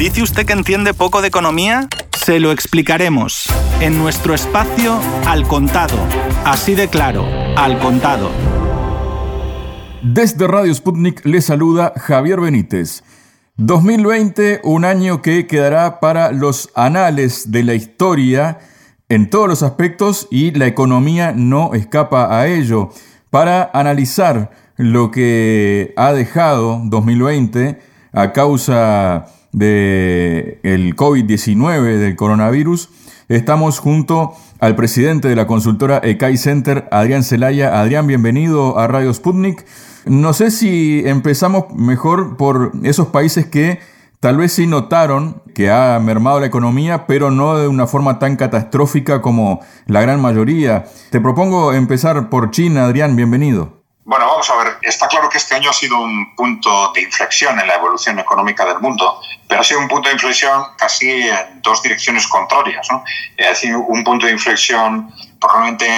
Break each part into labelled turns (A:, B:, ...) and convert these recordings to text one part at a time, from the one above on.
A: ¿Dice usted que entiende poco de economía? Se lo explicaremos en nuestro espacio Al Contado. Así de claro, Al Contado.
B: Desde Radio Sputnik le saluda Javier Benítez. 2020, un año que quedará para los anales de la historia en todos los aspectos y la economía no escapa a ello. Para analizar lo que ha dejado 2020 a causa del el COVID-19, del coronavirus, estamos junto al presidente de la consultora ECAI Center, Adrián Celaya. Adrián, bienvenido a Radio Sputnik. No sé si empezamos mejor por esos países que tal vez sí notaron que ha mermado la economía, pero no de una forma tan catastrófica como la gran mayoría. Te propongo empezar por China, Adrián, bienvenido.
C: Bueno, vamos a ver, está claro que este año ha sido un punto de inflexión en la evolución económica del mundo, pero ha sido un punto de inflexión casi en dos direcciones contrarias. ¿no? Es decir, un punto de inflexión probablemente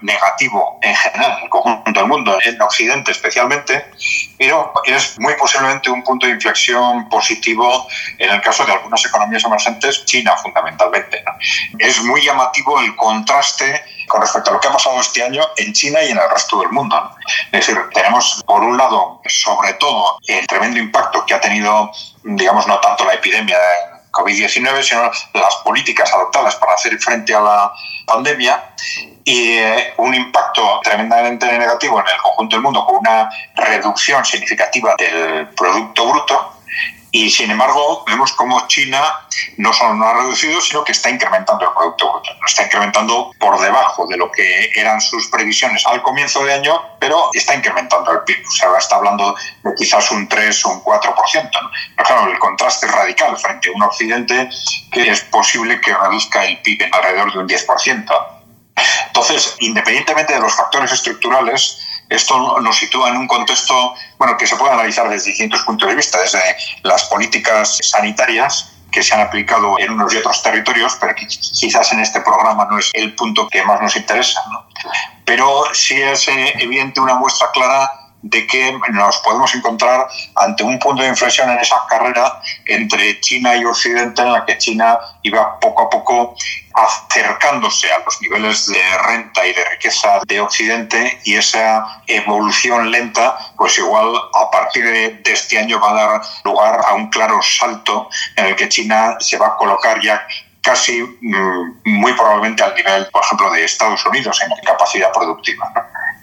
C: negativo en general, en el conjunto del mundo, en Occidente especialmente, pero es muy posiblemente un punto de inflexión positivo en el caso de algunas economías emergentes, China fundamentalmente. Es muy llamativo el contraste con respecto a lo que ha pasado este año en China y en el resto del mundo. Es decir, tenemos por un lado, sobre todo, el tremendo impacto que ha tenido, digamos, no tanto la epidemia COVID-19, sino las políticas adoptadas para hacer frente a la pandemia y eh, un impacto tremendamente negativo en el conjunto del mundo con una reducción significativa del Producto Bruto y sin embargo, vemos cómo China no solo no ha reducido, sino que está incrementando el Producto Bruto. Está incrementando por debajo de lo que eran sus previsiones al comienzo de año, pero está incrementando el PIB. O sea, está hablando de quizás un 3 o un 4%. ¿no? Pero claro, el contraste es radical frente a un Occidente que es posible que reduzca el PIB en alrededor de un 10%. Entonces, independientemente de los factores estructurales, esto nos sitúa en un contexto bueno, que se puede analizar desde distintos puntos de vista, desde las políticas sanitarias que se han aplicado en unos y otros territorios, pero quizás en este programa no es el punto que más nos interesa. Pero sí es eh, evidente una muestra clara de que nos podemos encontrar ante un punto de inflexión en esa carrera entre China y Occidente, en la que China iba poco a poco acercándose a los niveles de renta y de riqueza de Occidente y esa evolución lenta, pues igual a partir de, este año va a dar lugar a un claro salto en el que China se va a colocar ya casi mm, muy probablemente al nivel, por ejemplo, de Estados Unidos en capacidad productiva.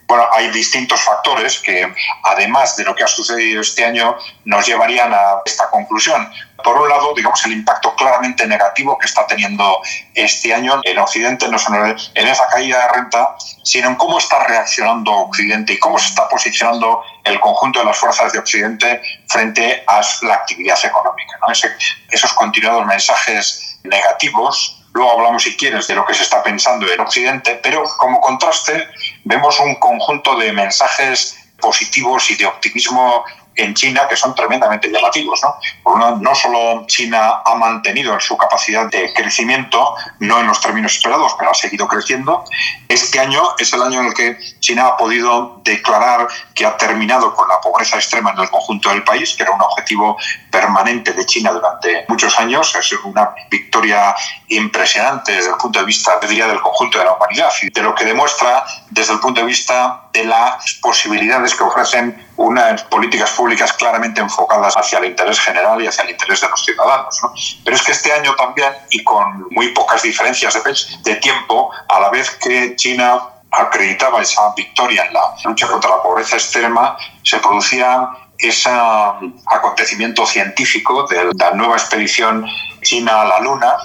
C: Bueno, hay distintos factores que, además de lo que ha sucedido este año, nos llevarían a esta conclusión. Por un lado, digamos, el impacto claramente negativo que está teniendo este año en Occidente, no solo en esa caída de renta, sino en cómo está reaccionando Occidente y cómo se está posicionando el conjunto de las fuerzas de Occidente frente a la actividad económica. esos continuados mensajes negativos Luego hablamos, si quieres, de lo que se está pensando en Occidente, pero como contraste vemos un conjunto de mensajes positivos y de optimismo en China que son tremendamente llamativos. ¿no? Por una, no solo China ha mantenido su capacidad de crecimiento, no en los términos esperados, pero ha seguido creciendo. Este año es el año en el que China ha podido declarar que ha terminado con la pobreza extrema en el conjunto del país, que era un objetivo permanente de China durante muchos años. Es una victoria impresionante desde el punto de vista, diría, del conjunto de la humanidad y de lo que demuestra desde el punto de vista de las posibilidades que ofrecen unas políticas públicas claramente enfocadas hacia el interés general y hacia el interés de los ciudadanos. Pero es que este año también, y con muy pocas diferencias de, de tiempo, a la vez que China acreditaba esa victoria en la lucha contra la pobreza extrema, se producía ese acontecimiento científico de la nueva expedición china a la Luna,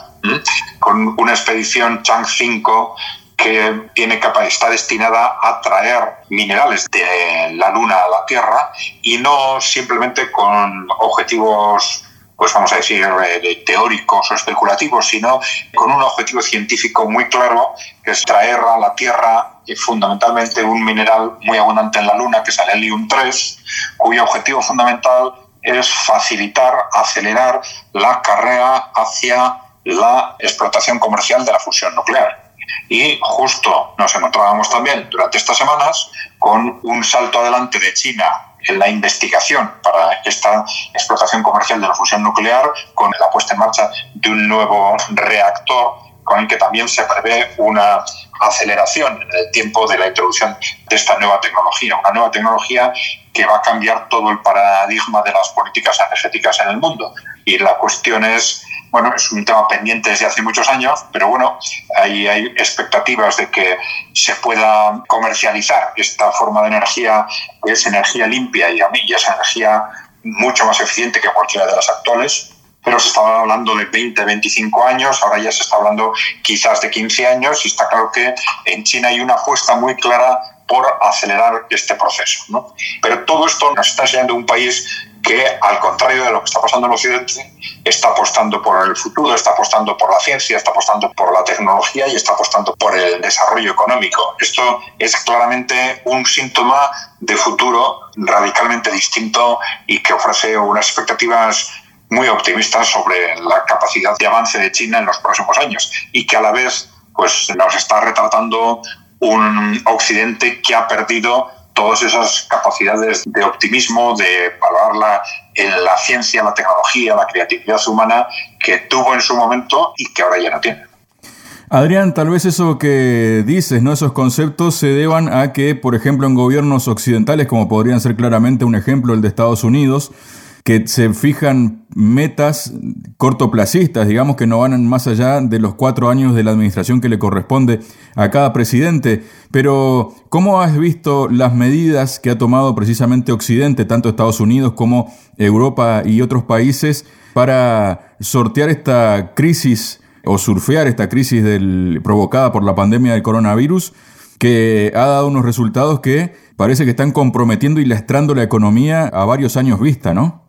C: con una expedición Chang 5 que tiene está destinada a traer minerales de la Luna a la Tierra y no simplemente con objetivos pues vamos a decir, eh, teóricos o especulativos, sino con un objetivo científico muy claro, que es traer a la Tierra eh, fundamentalmente un mineral muy abundante en la Luna, que es el helium-3, cuyo objetivo fundamental es facilitar, acelerar la carrera hacia la explotación comercial de la fusión nuclear. Y justo nos encontrábamos también durante estas semanas con un salto adelante de China en la investigación para esta explotación comercial de la fusión nuclear con la puesta en marcha de un nuevo reactor con el que también se prevé una aceleración en el tiempo de la introducción de esta nueva tecnología, una nueva tecnología que va a cambiar todo el paradigma de las políticas energéticas en el mundo. Y la cuestión es, bueno, es un tema pendiente desde hace muchos años, pero bueno, ahí hay expectativas de que se pueda comercializar esta forma de energía, que es energía limpia y a mí es energía mucho más eficiente que cualquiera de las actuales, pero se estaba hablando de 20, 25 años, ahora ya se está hablando quizás de 15 años y está claro que en China hay una apuesta muy clara por acelerar este proceso. ¿no? Pero todo esto nos está enseñando un país que, al contrario de lo que está pasando en Occidente, está apostando por el futuro, está apostando por la ciencia, está apostando por la tecnología y está apostando por el desarrollo económico. Esto es claramente un síntoma de futuro radicalmente distinto y que ofrece unas expectativas muy optimistas sobre la capacidad de avance de China en los próximos años y que a la vez pues, nos está retratando un Occidente que ha perdido todas esas capacidades de optimismo, de valorar en la ciencia, la tecnología, la creatividad humana que tuvo en su momento y que ahora ya no tiene.
B: Adrián, tal vez eso que dices, ¿no? Esos conceptos se deban a que, por ejemplo, en gobiernos occidentales, como podrían ser claramente un ejemplo el de Estados Unidos, que se fijan metas cortoplacistas, digamos que no van más allá de los cuatro años de la administración que le corresponde a cada presidente. Pero, ¿cómo has visto las medidas que ha tomado precisamente Occidente, tanto Estados Unidos como Europa y otros países, para sortear esta crisis o surfear esta crisis del, provocada por la pandemia del coronavirus, que ha dado unos resultados que parece que están comprometiendo y lastrando la economía a varios años vista, ¿no?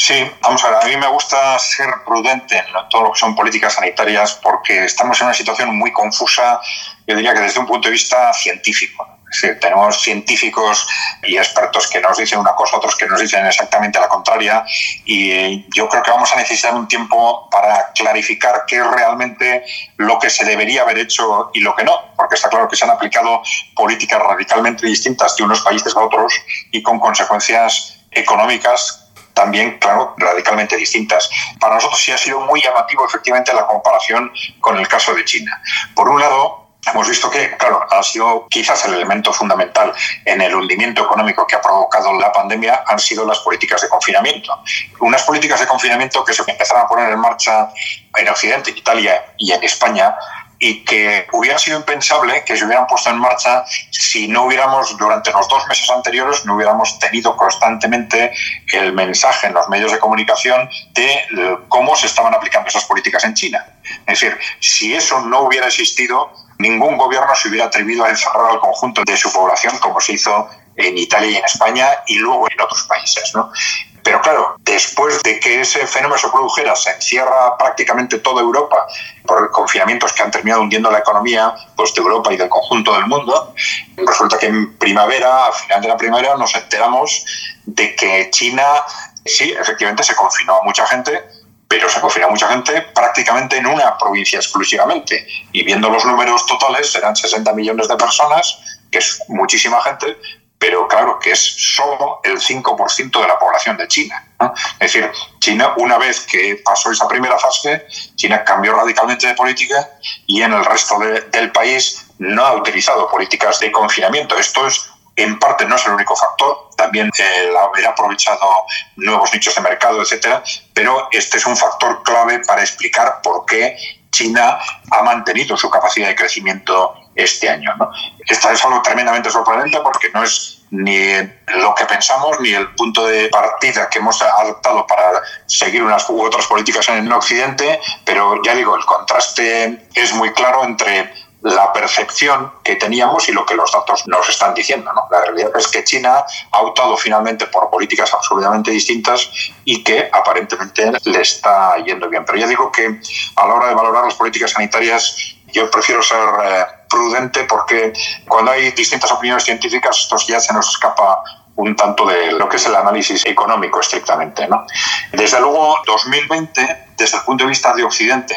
C: Sí, vamos a ver, a mí me gusta ser prudente en todo lo que son políticas sanitarias porque estamos en una situación muy confusa, yo diría que desde un punto de vista científico. Tenemos científicos y expertos que nos dicen una cosa, otros que nos dicen exactamente la contraria y yo creo que vamos a necesitar un tiempo para clarificar qué es realmente lo que se debería haber hecho y lo que no, porque está claro que se han aplicado políticas radicalmente distintas de unos países a otros y con consecuencias económicas también, claro, radicalmente distintas. Para nosotros sí ha sido muy llamativo efectivamente la comparación con el caso de China. Por un lado, Hemos visto que, claro, ha sido quizás el elemento fundamental en el hundimiento económico que ha provocado la pandemia han sido las políticas de confinamiento. Unas políticas de confinamiento que se empezaron a poner en marcha en Occidente, en Italia y en España y que hubiera sido impensable que se hubieran puesto en marcha si no hubiéramos, durante los dos meses anteriores, no hubiéramos tenido constantemente el mensaje en los medios de comunicación de eh, cómo se estaban aplicando esas políticas en China. Es decir, si eso no hubiera existido, ningún gobierno se hubiera atrevido a encerrar al conjunto de su población como se hizo en Italia y en España y luego en otros países. ¿no? Pero claro, después de que ese fenómeno se produjera, se encierra prácticamente toda Europa por confinamientos que han terminado hundiendo la economía pues, de Europa y del conjunto del mundo. Resulta que en primavera, a final de la primavera, nos enteramos de que China, sí, efectivamente se confinó a mucha gente, pero se confinó a mucha gente prácticamente en una provincia exclusivamente. Y viendo los números totales, serán 60 millones de personas, que es muchísima gente, pero claro que es solo el 5% de la población de China. Es decir, China, una vez que pasó esa primera fase, China cambió radicalmente de política y en el resto del país no ha utilizado políticas de confinamiento. Esto es, en parte, no es el único factor, también el haber aprovechado nuevos nichos de mercado, etcétera, pero este es un factor clave para explicar por qué China ha mantenido su capacidad de crecimiento este año. ¿no? Es algo tremendamente sorprendente porque no es ni lo que pensamos ni el punto de partida que hemos adoptado para seguir unas u otras políticas en el Occidente, pero ya digo, el contraste es muy claro entre la percepción que teníamos y lo que los datos nos están diciendo. La realidad es que China ha optado finalmente por políticas absolutamente distintas y que aparentemente le está yendo bien. Pero ya digo que a la hora de valorar las políticas sanitarias yo prefiero ser eh, prudente porque cuando hay distintas opiniones científicas esto ya se nos escapa un tanto de lo que es el análisis económico estrictamente. ¿no? Desde luego, 2020, desde el punto de vista de Occidente,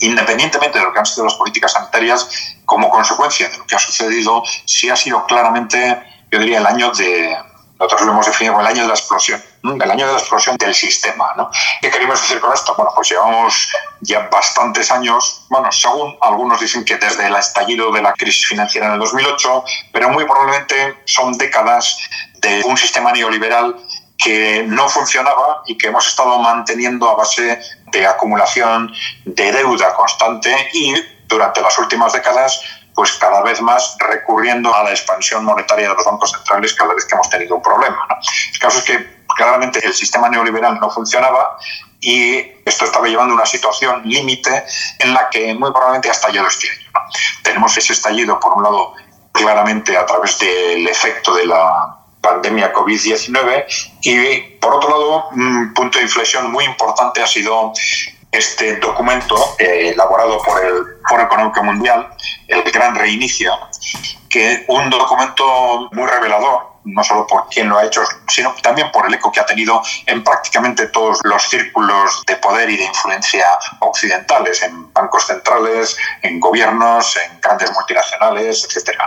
C: independientemente de lo que han sido las políticas sanitarias, como consecuencia de lo que ha sucedido, sí ha sido claramente, yo diría, el año de, nosotros lo hemos definido como el año de la explosión, el año de la explosión del sistema. ¿no? ¿Qué queremos decir con esto? Bueno, pues llevamos ya bastantes años, bueno, según algunos dicen que desde el estallido de la crisis financiera en el 2008, pero muy probablemente son décadas de un sistema neoliberal que no funcionaba y que hemos estado manteniendo a base de acumulación de deuda constante y durante las últimas décadas pues cada vez más recurriendo a la expansión monetaria de los bancos centrales cada vez que hemos tenido un problema. El caso es que claramente el sistema neoliberal no funcionaba y esto estaba llevando a una situación límite en la que muy probablemente ha estallado este año. Tenemos ese estallido, por un lado, claramente a través del efecto de la pandemia COVID-19 y por otro lado, un punto de inflexión muy importante ha sido este documento eh, elaborado por el Foro Económico Mundial, el Gran Reinicio, que un documento muy revelador, no solo por quien lo ha hecho, sino también por el eco que ha tenido en prácticamente todos los círculos de poder y de influencia occidentales, en bancos centrales, en gobiernos, en grandes multinacionales, etc.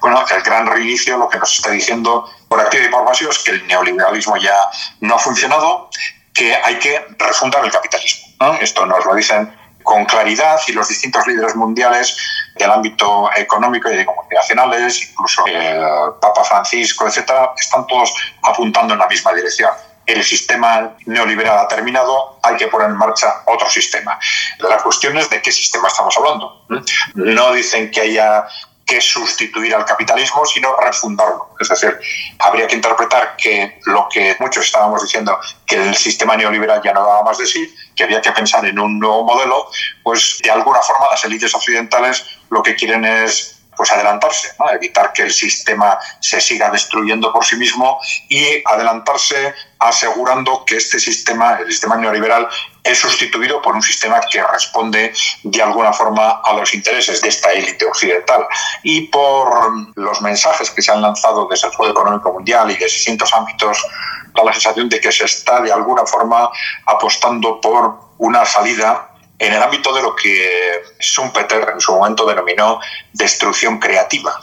C: Bueno, el gran reinicio lo que nos está diciendo por activo y por pasivo es que el neoliberalismo ya no ha funcionado, que hay que refundar el capitalismo. Esto nos lo dicen con claridad y los distintos líderes mundiales del ámbito económico y de multinacionales, incluso el Papa Francisco, etcétera, están todos apuntando en la misma dirección. El sistema neoliberal ha terminado, hay que poner en marcha otro sistema. La cuestión es de qué sistema estamos hablando. No dicen que haya que sustituir al capitalismo, sino refundarlo. Es decir, habría que interpretar que lo que muchos estábamos diciendo, que el sistema neoliberal ya no daba más de sí, que había que pensar en un nuevo modelo, pues de alguna forma las élites occidentales lo que quieren es pues adelantarse, evitar que el sistema se siga destruyendo por sí mismo y adelantarse asegurando que este sistema, el sistema neoliberal, es sustituido por un sistema que responde de alguna forma a los intereses de esta élite occidental. Y por los mensajes que se han lanzado desde el Foro Económico Mundial y de distintos ámbitos, da la sensación de que se está de alguna forma apostando por una salida en el ámbito de lo que Schumpeter en su momento denominó destrucción creativa.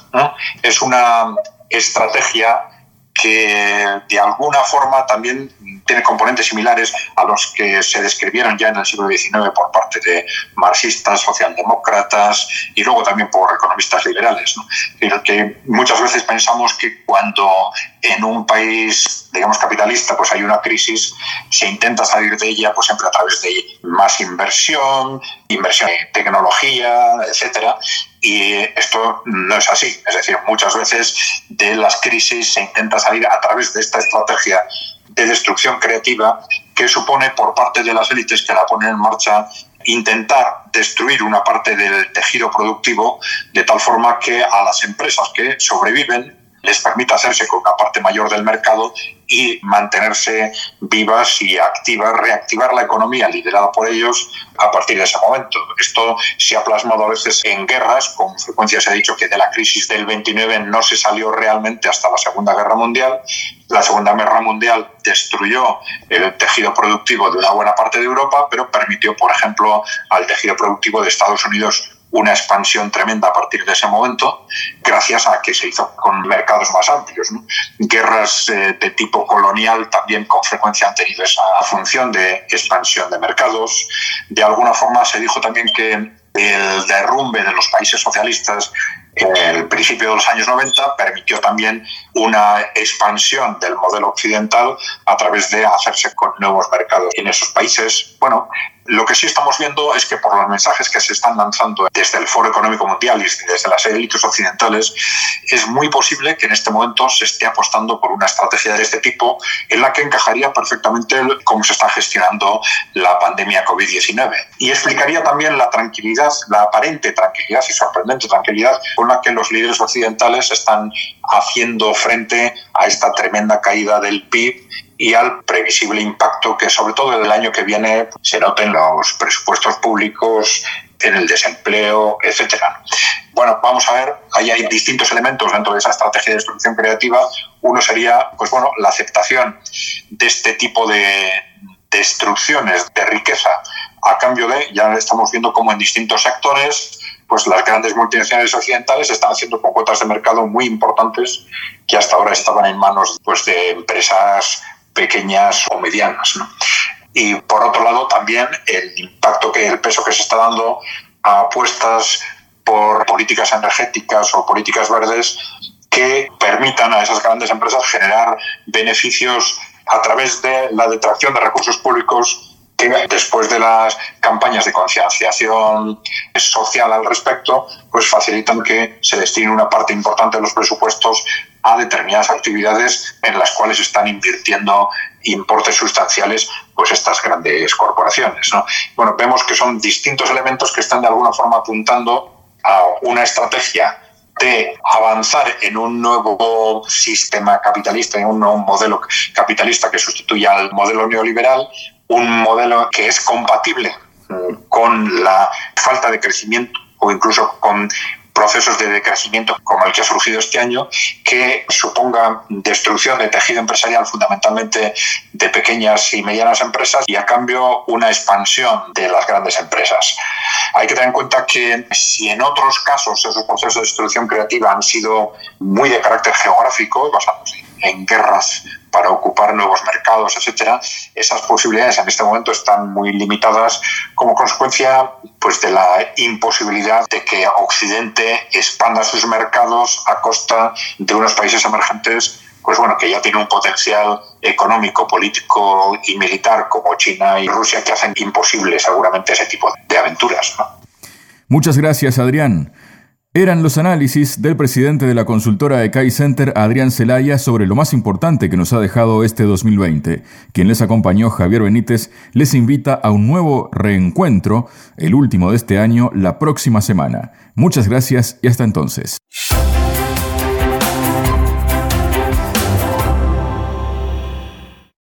C: Es una estrategia que de alguna forma también tiene componentes similares a los que se describieron ya en el siglo XIX por parte de marxistas, socialdemócratas y luego también por economistas liberales. ¿no? que muchas veces pensamos que cuando en un país, digamos, capitalista, pues hay una crisis, se intenta salir de ella pues siempre a través de más inversión, inversión en tecnología, etcétera, y esto no es así. Es decir, muchas veces de las crisis se intenta salir a través de esta estrategia de destrucción creativa que supone por parte de las élites que la ponen en marcha intentar destruir una parte del tejido productivo de tal forma que a las empresas que sobreviven les permita hacerse con una parte mayor del mercado y mantenerse vivas y activas, reactivar la economía liderada por ellos a partir de ese momento. Esto se ha plasmado a veces en guerras, con frecuencia se ha dicho que de la crisis del 29 no se salió realmente hasta la Segunda Guerra Mundial. La Segunda Guerra Mundial destruyó el tejido productivo de una buena parte de Europa, pero permitió, por ejemplo, al tejido productivo de Estados Unidos una expansión tremenda a partir de ese momento, gracias a que se hizo con mercados más amplios. Guerras eh, de tipo colonial también con frecuencia han tenido esa función de expansión de mercados. De alguna forma se dijo también que el derrumbe de los países socialistas en el principio de los años 90 permitió también una expansión del modelo occidental a través de hacerse con nuevos mercados en esos países. Bueno, lo que sí estamos viendo es que por los mensajes que se están lanzando desde el Foro Económico Mundial y desde las élites occidentales, es muy posible que en este momento se esté apostando por una estrategia de este tipo en la que encajaría perfectamente cómo se está gestionando la pandemia COVID-19. Y explicaría también la tranquilidad, la aparente tranquilidad y sorprendente tranquilidad con la que los líderes occidentales están haciendo frente a esta tremenda caída del PIB y al previsible impacto que sobre todo el año que viene se note en los presupuestos públicos, en el desempleo, etcétera. Bueno, vamos a ver, ahí hay distintos elementos dentro de esa estrategia de destrucción creativa. Uno sería, pues bueno, la aceptación de este tipo de destrucciones de riqueza a cambio de, ya estamos viendo como en distintos sectores, pues las grandes multinacionales occidentales están haciendo con cuotas de mercado muy importantes que hasta ahora estaban en manos pues, de empresas pequeñas o medianas. Y por otro lado, también el impacto que el peso que se está dando a apuestas por políticas energéticas o políticas verdes que permitan a esas grandes empresas generar beneficios a través de la detracción de recursos públicos que después de las campañas de concienciación social al respecto, pues facilitan que se destine una parte importante de los presupuestos a determinadas actividades en las cuales están invirtiendo importes sustanciales pues estas grandes corporaciones. Bueno, vemos que son distintos elementos que están de alguna forma apuntando a una estrategia de avanzar en un nuevo sistema capitalista, en un nuevo modelo capitalista que sustituya al modelo neoliberal, un modelo que es compatible mm, con la falta de crecimiento o incluso con procesos de decrecimiento como el que ha surgido este año, que suponga destrucción de tejido empresarial fundamentalmente de pequeñas y medianas empresas y a cambio una expansión de las grandes empresas. Hay que tener en cuenta que si en otros casos esos procesos de destrucción creativa han sido muy de carácter geográfico, basándose en guerras para ocupar nuevos mercados, etcétera, esas posibilidades en este momento están muy limitadas como consecuencia pues, de la imposibilidad de que Occidente expanda sus mercados a costa de unos países emergentes pues bueno, que ya tienen un potencial económico, político y militar como China y Rusia que hacen imposible seguramente ese tipo de aventuras.
B: Muchas gracias, Adrián. Eran los análisis del presidente de la consultora de Kai Center, Adrián Celaya, sobre lo más importante que nos ha dejado este 2020. Quien les acompañó, Javier Benítez, les invita a un nuevo reencuentro, el último de este año, la próxima semana. Muchas gracias y hasta entonces.